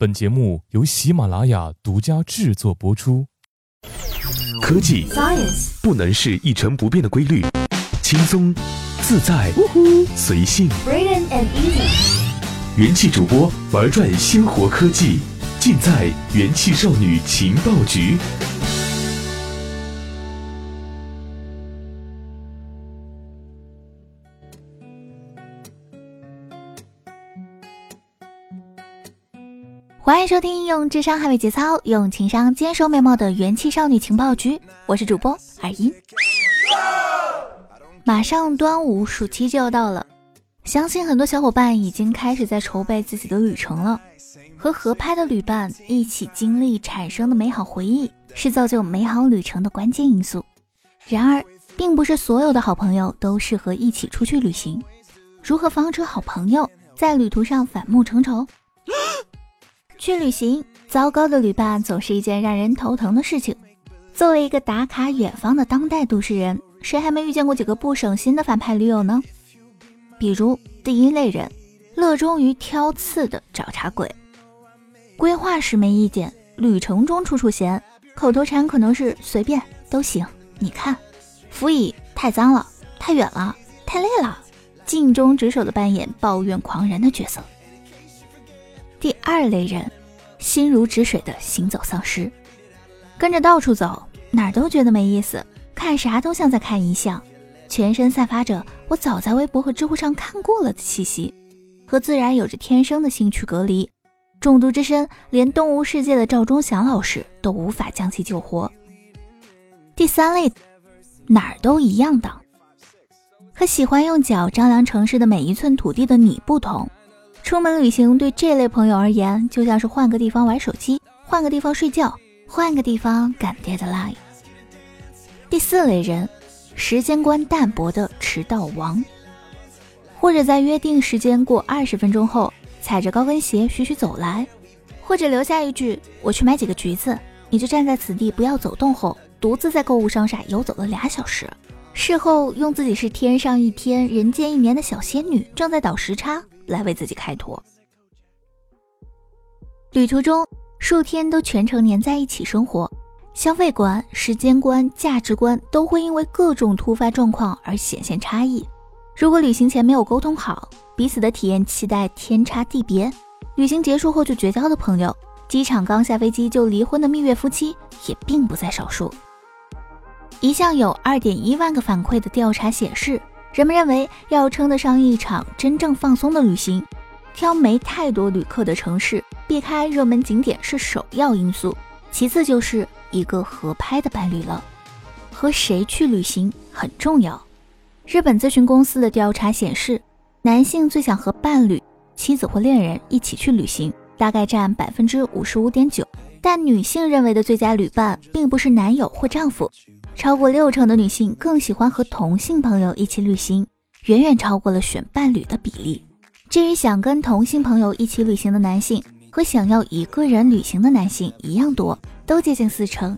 本节目由喜马拉雅独家制作播出。科技 Science 不能是一成不变的规律，轻松、自在、随性。Brilliant and easy. 元气主播玩转鲜活科技，尽在元气少女情报局。欢迎收听用智商捍卫节操，用情商坚守美貌的元气少女情报局，我是主播尔音。马上端午，暑期就要到了，相信很多小伙伴已经开始在筹备自己的旅程了。和合拍的旅伴一起经历产生的美好回忆，是造就美好旅程的关键因素。然而，并不是所有的好朋友都适合一起出去旅行。如何防止好朋友在旅途上反目成仇？去旅行，糟糕的旅伴总是一件让人头疼的事情。作为一个打卡远方的当代都市人，谁还没遇见过几个不省心的反派驴友呢？比如第一类人，乐衷于挑刺的找茬鬼。规划时没意见，旅程中处处嫌，口头禅可能是随便都行。你看，辅以太脏了、太远了、太累了，尽忠职守的扮演抱怨狂人的角色。第二类人，心如止水的行走丧尸，跟着到处走，哪儿都觉得没意思，看啥都像在看遗像，全身散发着我早在微博和知乎上看过了的气息，和自然有着天生的兴趣隔离，中毒之身，连动物世界的赵忠祥老师都无法将其救活。第三类，哪儿都一样的，和喜欢用脚丈量城市的每一寸土地的你不同。出门旅行对这类朋友而言，就像是换个地方玩手机，换个地方睡觉，换个地方赶 deadline。第四类人，时间观淡薄的迟到王，或者在约定时间过二十分钟后，踩着高跟鞋徐徐走来，或者留下一句“我去买几个橘子，你就站在此地不要走动”后，独自在购物商厦游走了俩小时。事后用自己是天上一天、人间一年的小仙女，正在倒时差。来为自己开脱。旅途中数天都全程黏在一起生活，消费观、时间观、价值观都会因为各种突发状况而显现差异。如果旅行前没有沟通好，彼此的体验期待天差地别，旅行结束后就绝交的朋友，机场刚下飞机就离婚的蜜月夫妻也并不在少数。一项有二点一万个反馈的调查显示。人们认为，要称得上一场真正放松的旅行，挑没太多旅客的城市，避开热门景点是首要因素，其次就是一个合拍的伴侣了。和谁去旅行很重要。日本咨询公司的调查显示，男性最想和伴侣、妻子或恋人一起去旅行，大概占百分之五十五点九。但女性认为的最佳旅伴，并不是男友或丈夫。超过六成的女性更喜欢和同性朋友一起旅行，远远超过了选伴侣的比例。至于想跟同性朋友一起旅行的男性，和想要一个人旅行的男性一样多，都接近四成。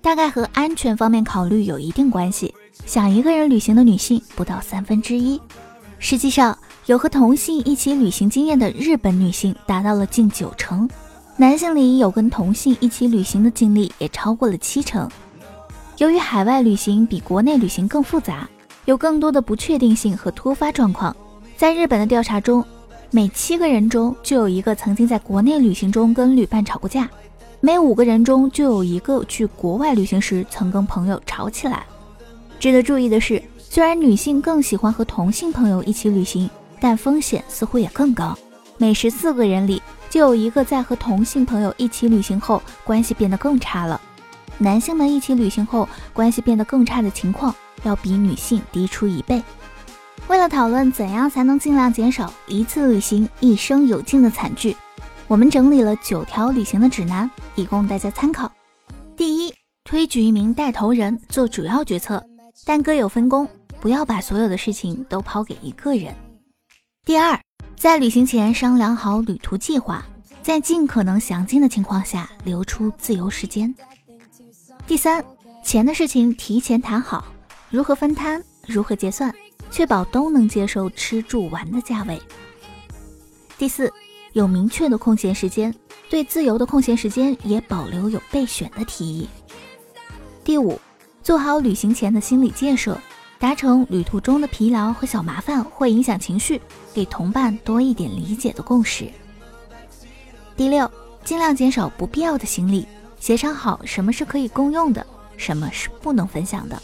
大概和安全方面考虑有一定关系。想一个人旅行的女性不到三分之一。实际上，有和同性一起旅行经验的日本女性达到了近九成，男性里有跟同性一起旅行的经历也超过了七成。由于海外旅行比国内旅行更复杂，有更多的不确定性和突发状况，在日本的调查中，每七个人中就有一个曾经在国内旅行中跟旅伴吵过架，每五个人中就有一个去国外旅行时曾跟朋友吵起来。值得注意的是，虽然女性更喜欢和同性朋友一起旅行，但风险似乎也更高，每十四个人里就有一个在和同性朋友一起旅行后关系变得更差了。男性们一起旅行后关系变得更差的情况，要比女性低出一倍。为了讨论怎样才能尽量减少一次旅行一生有尽的惨剧，我们整理了九条旅行的指南，以供大家参考。第一，推举一名带头人做主要决策，但各有分工，不要把所有的事情都抛给一个人。第二，在旅行前商量好旅途计划，在尽可能详尽的情况下留出自由时间。第三，钱的事情提前谈好，如何分摊，如何结算，确保都能接受吃住玩的价位。第四，有明确的空闲时间，对自由的空闲时间也保留有备选的提议。第五，做好旅行前的心理建设，达成旅途中的疲劳和小麻烦会影响情绪，给同伴多一点理解的共识。第六，尽量减少不必要的行李，协商好什么是可以共用的，什么是不能分享的。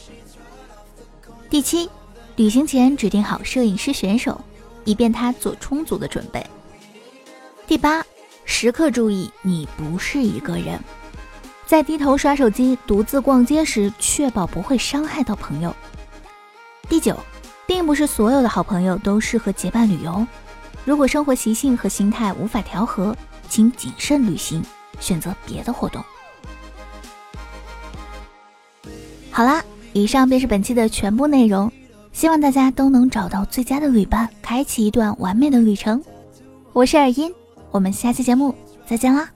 第七，旅行前指定好摄影师选手，以便他做充足的准备。第八，时刻注意你不是一个人，在低头刷手机、独自逛街时，确保不会伤害到朋友。第九，并不是所有的好朋友都适合结伴旅游，如果生活习性和心态无法调和，请谨慎旅行，选择别的活动。好啦。以上便是本期的全部内容，希望大家都能找到最佳的旅伴，开启一段完美的旅程。我是尔音，我们下期节目再见啦。